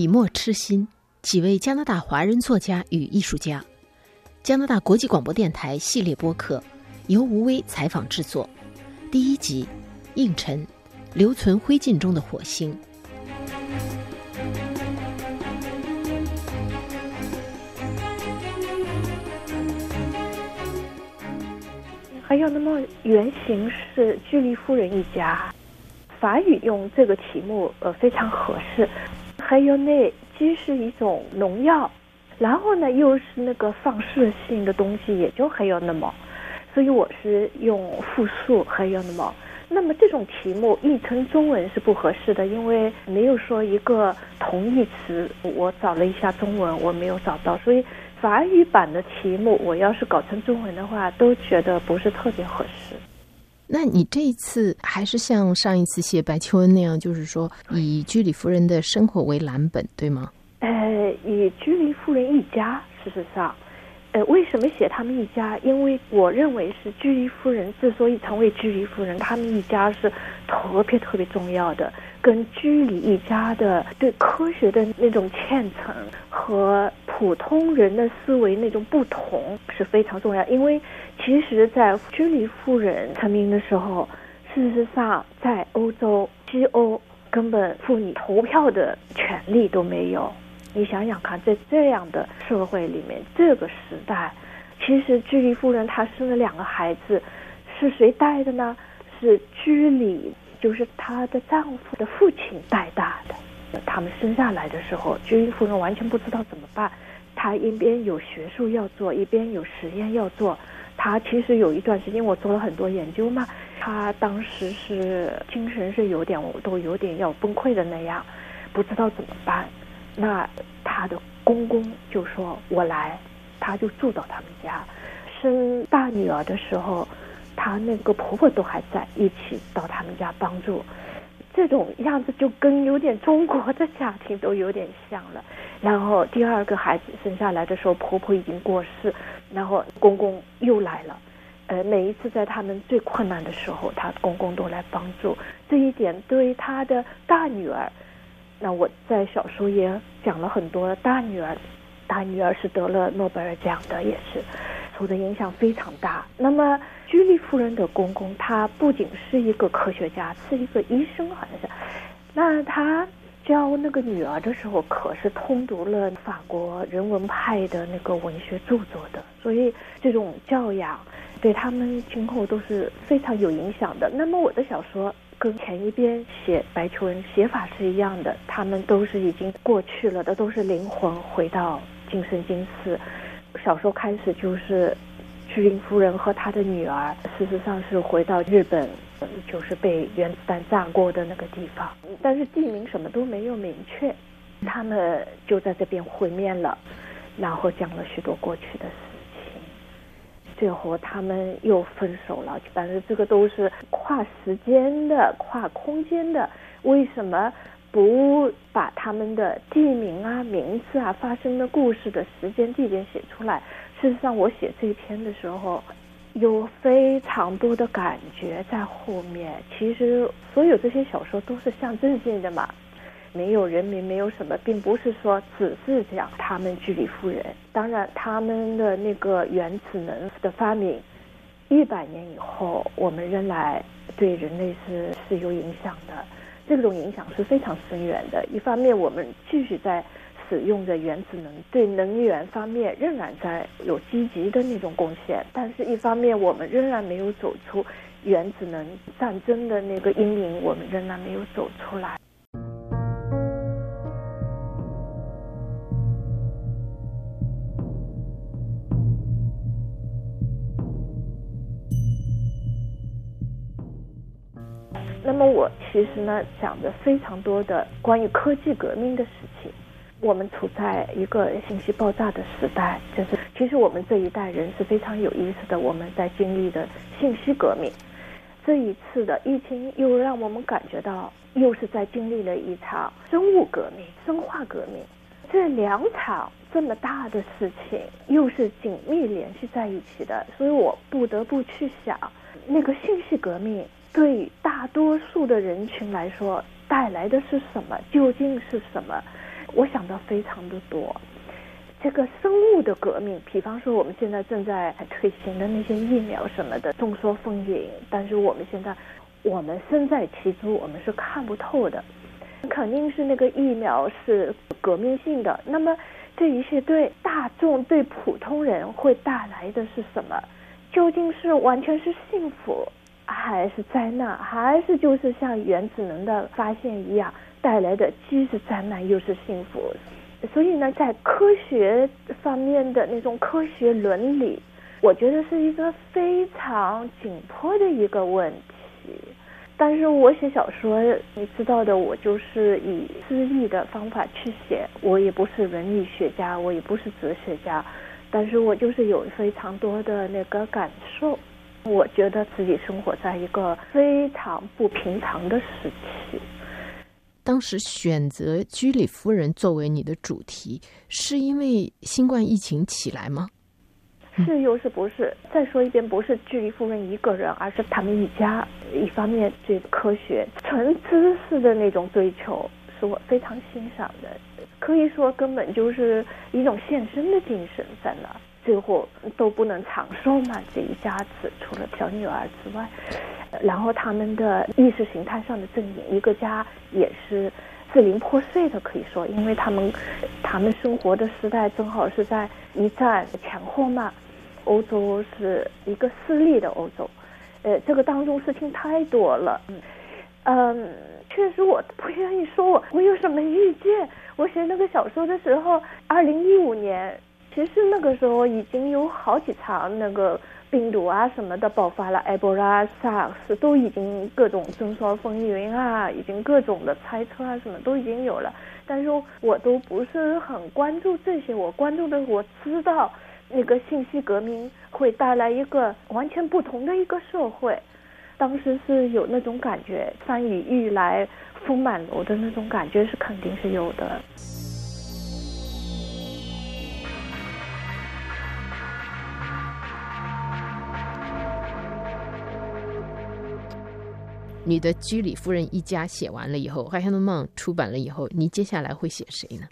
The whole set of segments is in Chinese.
笔墨痴心，几位加拿大华人作家与艺术家。加拿大国际广播电台系列播客由吴威采访制作。第一集：应尘，留存灰烬中的火星。还有，那么原型是居里夫人一家。法语用这个题目呃非常合适。还有那既是一种农药，然后呢又是那个放射性的东西，也就还有那么，所以我是用复数还有那么。那么这种题目译成中文是不合适的，因为没有说一个同义词。我找了一下中文，我没有找到，所以。法语版的题目，我要是搞成中文的话，都觉得不是特别合适。那你这一次还是像上一次写白求恩那样，就是说以居里夫人的生活为蓝本，对吗？呃，以居里夫人一家，事实上。呃，为什么写他们一家？因为我认为是居里夫人之所以成为居里夫人，他们一家是特别特别重要的，跟居里一家的对科学的那种虔诚和普通人的思维那种不同是非常重要。因为其实，在居里夫人成名的时候，事实上在欧洲、西欧根本妇女投票的权利都没有。你想想看，在这样的社会里面，这个时代，其实居里夫人她生了两个孩子，是谁带的呢？是居里，就是她的丈夫的父亲带大的。他们生下来的时候，居里夫人完全不知道怎么办。她一边有学术要做，一边有实验要做。她其实有一段时间，我做了很多研究嘛。她当时是精神是有点，我都有点要崩溃的那样，不知道怎么办。那他的公公就说：“我来。”他就住到他们家。生大女儿的时候，她那个婆婆都还在一起到他们家帮助。这种样子就跟有点中国的家庭都有点像了。然后第二个孩子生下来的时候，婆婆已经过世，然后公公又来了。呃，每一次在他们最困难的时候，他公公都来帮助。这一点对于他的大女儿。那我在小说也讲了很多大女儿，大女儿是得了诺贝尔奖的，也是我的影响非常大。那么居里夫人的公公，他不仅是一个科学家，是一个医生，好像是。那他教那个女儿的时候，可是通读了法国人文派的那个文学著作的，所以这种教养对他们今后都是非常有影响的。那么我的小说。跟前一边写白求恩写法是一样的，他们都是已经过去了的，都是灵魂回到今生今世。小说开始就是居林夫人和她的女儿，事实上是回到日本，就是被原子弹炸过的那个地方，但是地名什么都没有明确，他们就在这边会面了，然后讲了许多过去的事情。最后他们又分手了，但是这个都是跨时间的、跨空间的。为什么不把他们的地名啊、名字啊、发生的故事的时间、地点写出来？事实上，我写这篇的时候，有非常多的感觉在后面。其实，所有这些小说都是象征性的嘛。没有人民，没有什么，并不是说只是讲他们居里夫人。当然，他们的那个原子能的发明，一百年以后，我们仍然对人类是是有影响的。这种影响是非常深远的。一方面，我们继续在使用着原子能，对能源方面仍然在有积极的那种贡献。但是，一方面，我们仍然没有走出原子能战争的那个阴影，我们仍然没有走出来。那么我其实呢讲的非常多的关于科技革命的事情。我们处在一个信息爆炸的时代，就是其实我们这一代人是非常有意思的。我们在经历的信息革命，这一次的疫情又让我们感觉到又是在经历了一场生物革命、生化革命。这两场这么大的事情又是紧密联系在一起的，所以我不得不去想那个信息革命。对大多数的人群来说，带来的是什么？究竟是什么？我想到非常的多。这个生物的革命，比方说我们现在正在推行的那些疫苗什么的，众说纷纭。但是我们现在，我们身在其中，我们是看不透的。肯定是那个疫苗是革命性的。那么这一些对大众、对普通人会带来的是什么？究竟是完全是幸福，还是灾难？还是就是像原子能的发现一样，带来的既是灾难又是幸福？所以呢，在科学方面的那种科学伦理，我觉得是一个非常紧迫的一个问题。但是我写小说，你知道的，我就是以诗意的方法去写，我也不是伦理学家，我也不是哲学家，但是我就是有非常多的那个感受。我觉得自己生活在一个非常不平常的时期。当时选择居里夫人作为你的主题，是因为新冠疫情起来吗？是又是不是？再说一遍，不是居里夫人一个人，而是他们一家。一方面，对科学、纯知识的那种追求，是我非常欣赏的。可以说，根本就是一种献身的精神在那。最后都不能长寿嘛，这一家子除了小女儿之外。然后他们的意识形态上的阵营，一个家也是支离破碎的，可以说，因为他们他们生活的时代正好是在一战前后嘛，欧洲是一个私立的欧洲，呃，这个当中事情太多了，嗯，确实我不愿意说我我有什么预见，我写那个小说的时候，二零一五年，其实那个时候已经有好几场那个。病毒啊什么的爆发了，埃博拉、SARS 都已经各种众说纷纭啊，已经各种的猜测啊什么都已经有了，但是我都不是很关注这些，我关注的我知道那个信息革命会带来一个完全不同的一个社会，当时是有那种感觉，山雨欲来风满楼的那种感觉是肯定是有的。你的居里夫人一家写完了以后，《海上的梦》出版了以后，你接下来会写谁呢？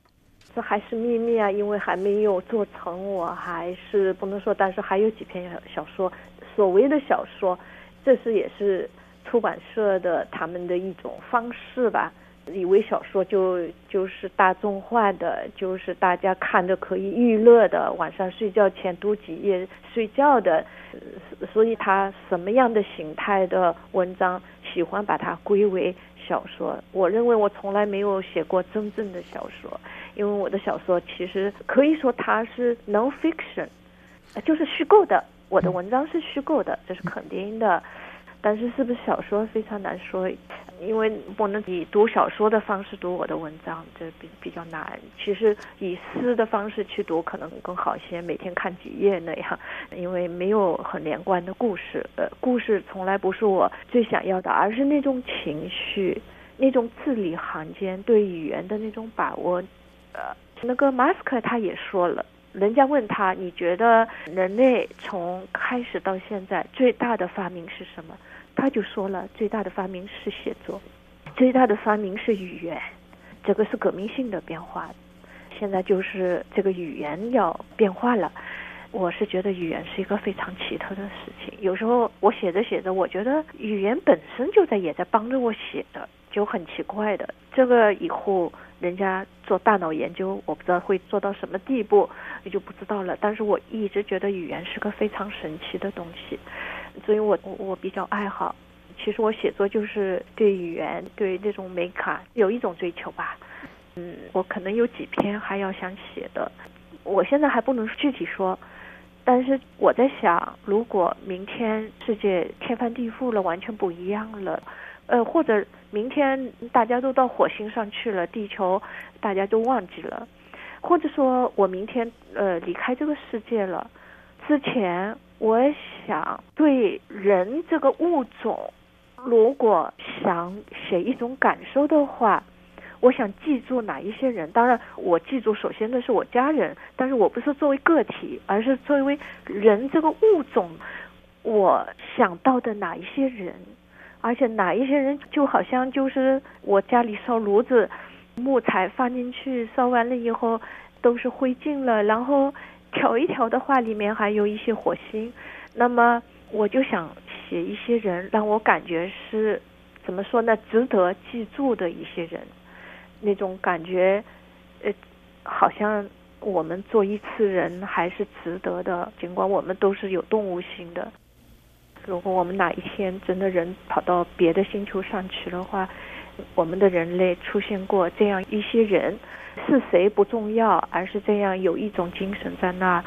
这还是秘密啊，因为还没有做成，我还是不能说。但是还有几篇小说，所谓的小说，这是也是出版社的他们的一种方式吧。以为小说就就是大众化的，就是大家看着可以娱乐的，晚上睡觉前读几页睡觉的，所以他什么样的形态的文章，喜欢把它归为小说。我认为我从来没有写过真正的小说，因为我的小说其实可以说它是 non-fiction，就是虚构的。我的文章是虚构的，这是肯定的。但是是不是小说非常难说，因为不能以读小说的方式读我的文章，这比比较难。其实以诗的方式去读可能更好一些，每天看几页那样，因为没有很连贯的故事。呃，故事从来不是我最想要的，而是那种情绪，那种字里行间对语言的那种把握。呃，那个马斯克他也说了。人家问他：“你觉得人类从开始到现在最大的发明是什么？”他就说了：“最大的发明是写作，最大的发明是语言，这个是革命性的变化。现在就是这个语言要变化了。我是觉得语言是一个非常奇特的事情。有时候我写着写着，我觉得语言本身就在也在帮着我写的，就很奇怪的。这个以后。”人家做大脑研究，我不知道会做到什么地步，也就不知道了。但是我一直觉得语言是个非常神奇的东西，所以我我我比较爱好。其实我写作就是对语言、对这种美感有一种追求吧。嗯，我可能有几篇还要想写的，我现在还不能具体说。但是我在想，如果明天世界天翻地覆了，完全不一样了。呃，或者明天大家都到火星上去了，地球大家都忘记了，或者说我明天呃离开这个世界了，之前我想对人这个物种，如果想写一种感受的话，我想记住哪一些人？当然，我记住首先的是我家人，但是我不是作为个体，而是作为人这个物种，我想到的哪一些人。而且哪一些人就好像就是我家里烧炉子，木材放进去烧完了以后都是灰烬了，然后调一调的话里面还有一些火星，那么我就想写一些人让我感觉是怎么说呢，值得记住的一些人，那种感觉，呃，好像我们做一次人还是值得的，尽管我们都是有动物性的。如果我们哪一天真的人跑到别的星球上去的话，我们的人类出现过这样一些人，是谁不重要，而是这样有一种精神在那，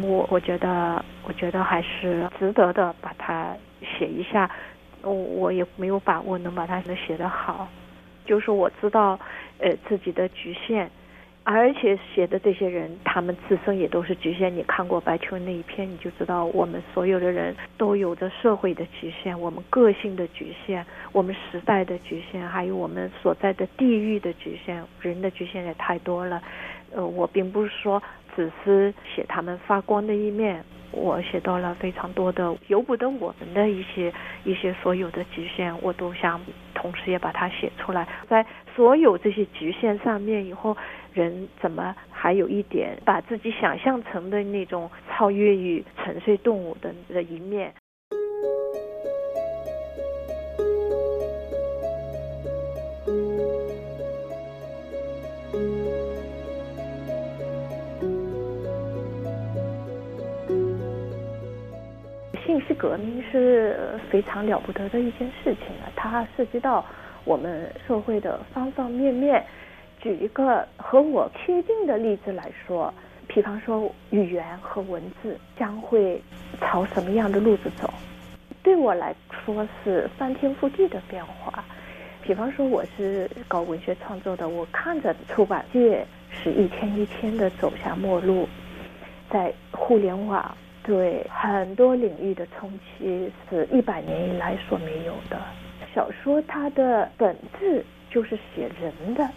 我我觉得我觉得还是值得的，把它写一下。我我也没有把握能把它能写得好，就是我知道呃自己的局限。而且写的这些人，他们自身也都是局限。你看过白求恩那一篇，你就知道我们所有的人都有着社会的局限，我们个性的局限，我们时代的局限，还有我们所在的地域的局限。人的局限也太多了。呃，我并不是说只是写他们发光的一面，我写到了非常多的由不得我们的一些一些所有的局限，我都想同时也把它写出来。在所有这些局限上面以后。人怎么还有一点把自己想象成的那种超越于沉睡动物的的一面？息革命是非常了不得的一件事情啊，它涉及到我们社会的方方面面。举一个和我贴近的例子来说，比方说语言和文字将会朝什么样的路子走？对我来说是翻天覆地的变化。比方说我是搞文学创作的，我看着出版界是一天一天的走向末路，在互联网对很多领域的冲击是一百年以来所没有的。小说它的本质就是写人的。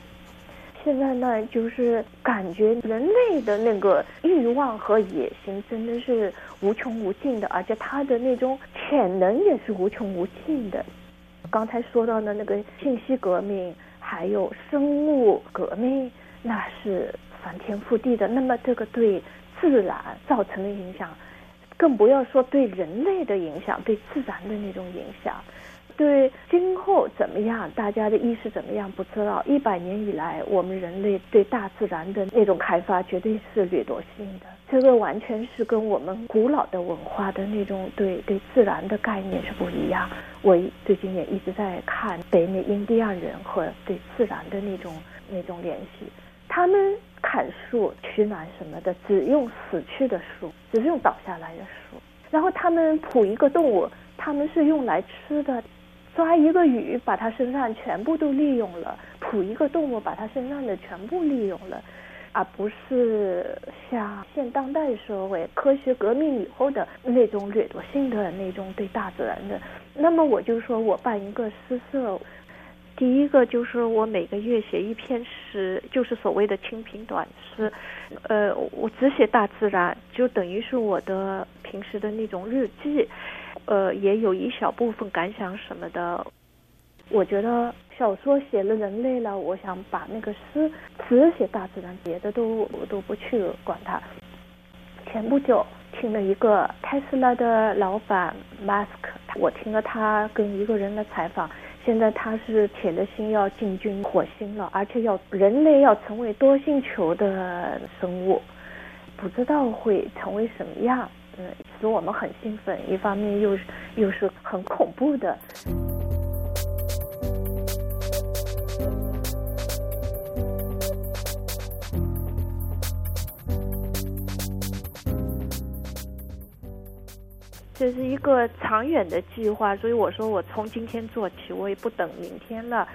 现在呢，就是感觉人类的那个欲望和野心真的是无穷无尽的，而且他的那种潜能也是无穷无尽的。刚才说到的那个信息革命，还有生物革命，那是翻天覆地的。那么这个对自然造成的影响，更不要说对人类的影响，对自然的那种影响。对今后怎么样，大家的意识怎么样不知道。一百年以来，我们人类对大自然的那种开发绝对是掠夺性的，这个完全是跟我们古老的文化的那种对对自然的概念是不一样。我最近也一直在看北美印第安人和对自然的那种那种联系，他们砍树取暖什么的，只用死去的树，只用倒下来的树，然后他们捕一个动物，他们是用来吃的。抓一个鱼，把它身上全部都利用了；捕一个动物，把它身上的全部利用了，而不是像现当代社会科学革命以后的那种掠夺性的那种对大自然的。那么我就说我办一个诗社，第一个就是我每个月写一篇诗，就是所谓的清贫短诗，呃，我只写大自然，就等于是我的平时的那种日记。呃，也有一小部分感想什么的。我觉得小说写了人类了，我想把那个诗只写大自然，别的都我都不去管它。前不久听了一个特斯拉的老板马斯克，我听了他跟一个人的采访，现在他是铁了心要进军火星了，而且要人类要成为多星球的生物，不知道会成为什么样。嗯，使我们很兴奋，一方面又是又是很恐怖的。这是一个长远的计划，所以我说我从今天做起，我也不等明天了。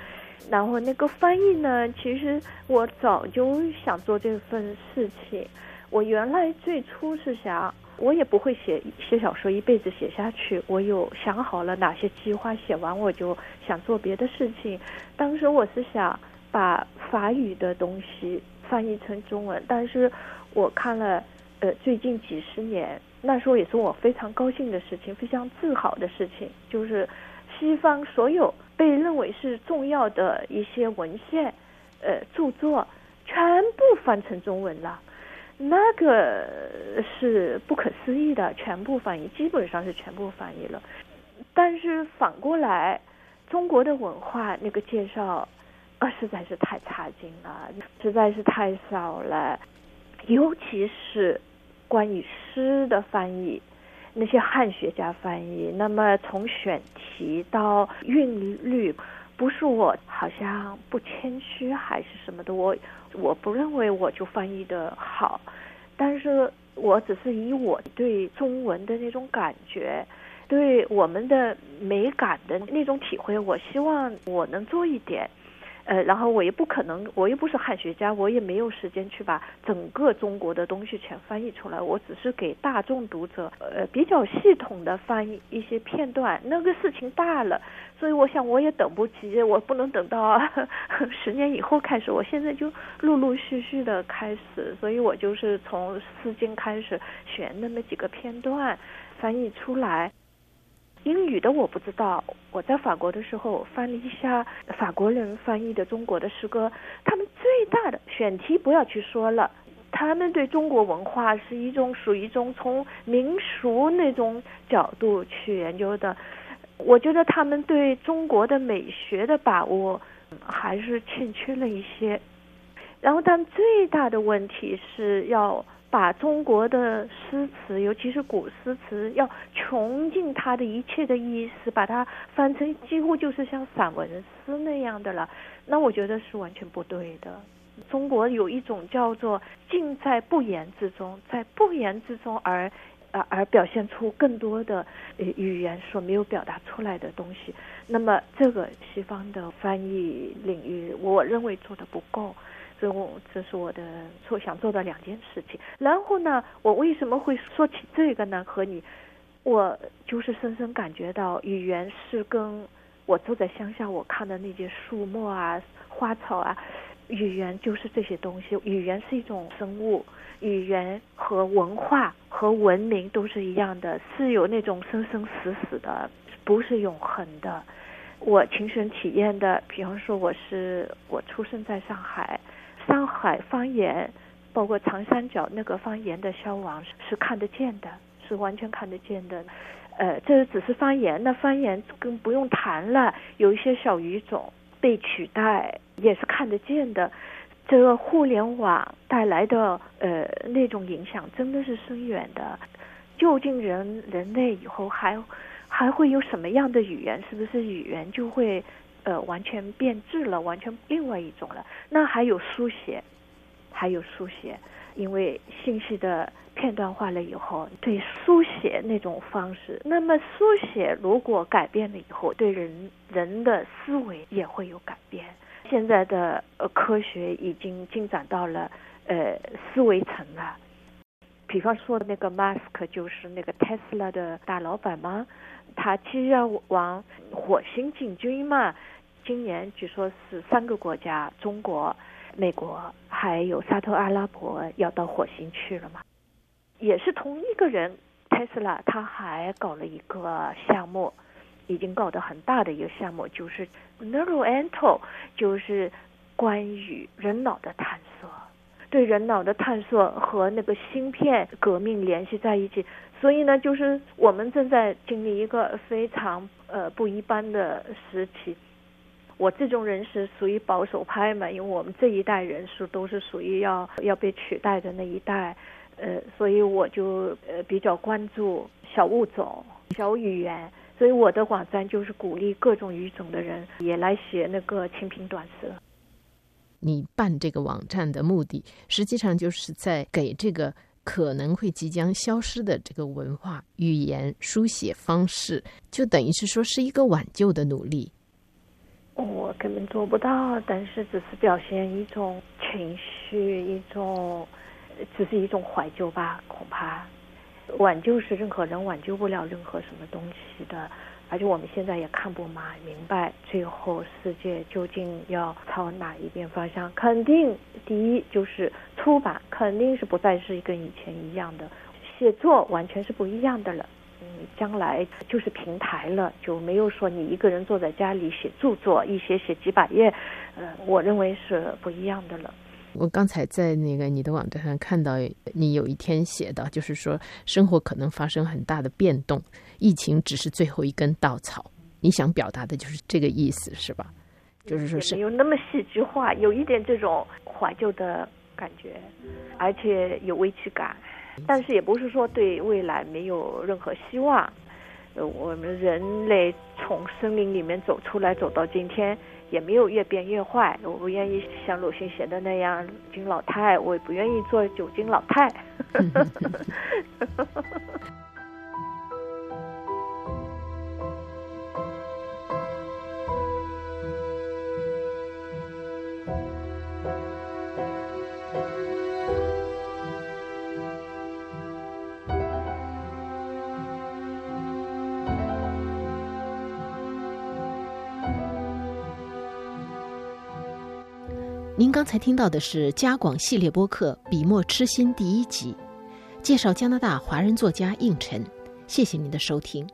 然后那个翻译呢，其实我早就想做这份事情。我原来最初是想。我也不会写写小说一辈子写下去。我有想好了哪些计划，写完我就想做别的事情。当时我是想把法语的东西翻译成中文，但是我看了呃最近几十年，那时候也是我非常高兴的事情，非常自豪的事情，就是西方所有被认为是重要的一些文献呃著作全部翻成中文了，那个是不可思议的，全部翻译，基本上是全部翻译。了。但是反过来，中国的文化那个介绍啊，实在是太差劲了，实在是太少了，尤其是关于诗的翻译。那些汉学家翻译，那么从选题到韵律，不是我好像不谦虚还是什么的，我我不认为我就翻译的好，但是我只是以我对中文的那种感觉，对我们的美感的那种体会，我希望我能做一点。呃，然后我也不可能，我又不是汉学家，我也没有时间去把整个中国的东西全翻译出来。我只是给大众读者，呃，比较系统的翻译一些片段。那个事情大了，所以我想我也等不及，我不能等到 十年以后开始。我现在就陆陆续续的开始，所以我就是从《诗经》开始选那么几个片段，翻译出来。英语的我不知道，我在法国的时候翻了一下法国人翻译的中国的诗歌，他们最大的选题不要去说了，他们对中国文化是一种属于一种从民俗那种角度去研究的，我觉得他们对中国的美学的把握还是欠缺了一些，然后他们最大的问题是要。把中国的诗词，尤其是古诗词，要穷尽它的一切的意思，把它翻成几乎就是像散文诗那样的了。那我觉得是完全不对的。中国有一种叫做“尽在不言之中”，在不言之中而，而而表现出更多的语言所没有表达出来的东西。那么，这个西方的翻译领域，我认为做的不够。这，我这是我的做想做的两件事情。然后呢，我为什么会说起这个呢？和你，我就是深深感觉到，语言是跟我住在乡下，我看的那些树木啊、花草啊，语言就是这些东西。语言是一种生物，语言和文化和文明都是一样的，是有那种生生死死的，不是永恒的。我亲身体验的，比方说，我是我出生在上海。海方言，包括长三角那个方言的消亡是看得见的，是完全看得见的。呃，这只是方言，那方言更不用谈了。有一些小语种被取代，也是看得见的。这个互联网带来的呃那种影响真的是深远的。究竟人人类以后还还会有什么样的语言？是不是语言就会？呃，完全变质了，完全另外一种了。那还有书写，还有书写，因为信息的片段化了以后，对书写那种方式，那么书写如果改变了以后，对人人的思维也会有改变。现在的呃科学已经进展到了呃思维层了。比方说那个马斯克就是那个特斯拉的大老板吗？他其实要往火星进军嘛。今年据说是三个国家，中国、美国还有沙特阿拉伯要到火星去了嘛？也是同一个人，特斯拉他还搞了一个项目，已经搞得很大的一个项目，就是 Neuroanto，就是关于人脑的探索，对人脑的探索和那个芯片革命联系在一起。所以呢，就是我们正在经历一个非常呃不一般的时期。我这种人是属于保守派嘛，因为我们这一代人是都是属于要要被取代的那一代，呃，所以我就呃比较关注小物种、小语言，所以我的网站就是鼓励各种语种的人也来写那个清平短诗。你办这个网站的目的，实际上就是在给这个可能会即将消失的这个文化、语言、书写方式，就等于是说是一个挽救的努力。我根本做不到，但是只是表现一种情绪，一种只是一种怀旧吧。恐怕挽救是任何人挽救不了任何什么东西的，而且我们现在也看不嘛明白，最后世界究竟要朝哪一边方向？肯定第一就是出版，肯定是不再是跟以前一样的，写作完全是不一样的了。嗯，将来就是平台了，就没有说你一个人坐在家里写著作，一写写几百页，呃，我认为是不一样的了。我刚才在那个你的网站上看到你有一天写的，就是说生活可能发生很大的变动，疫情只是最后一根稻草。你想表达的就是这个意思，是吧？就是说是没有那么戏剧化，有一点这种怀旧的感觉，而且有危机感，但是也不是说对未来没有任何希望。我们人类从森林里面走出来，走到今天。也没有越变越坏，我不愿意像鲁迅写的那样金老太，我也不愿意做酒精老太。刚才听到的是加广系列播客《笔墨痴心》第一集，介绍加拿大华人作家应晨。谢谢您的收听。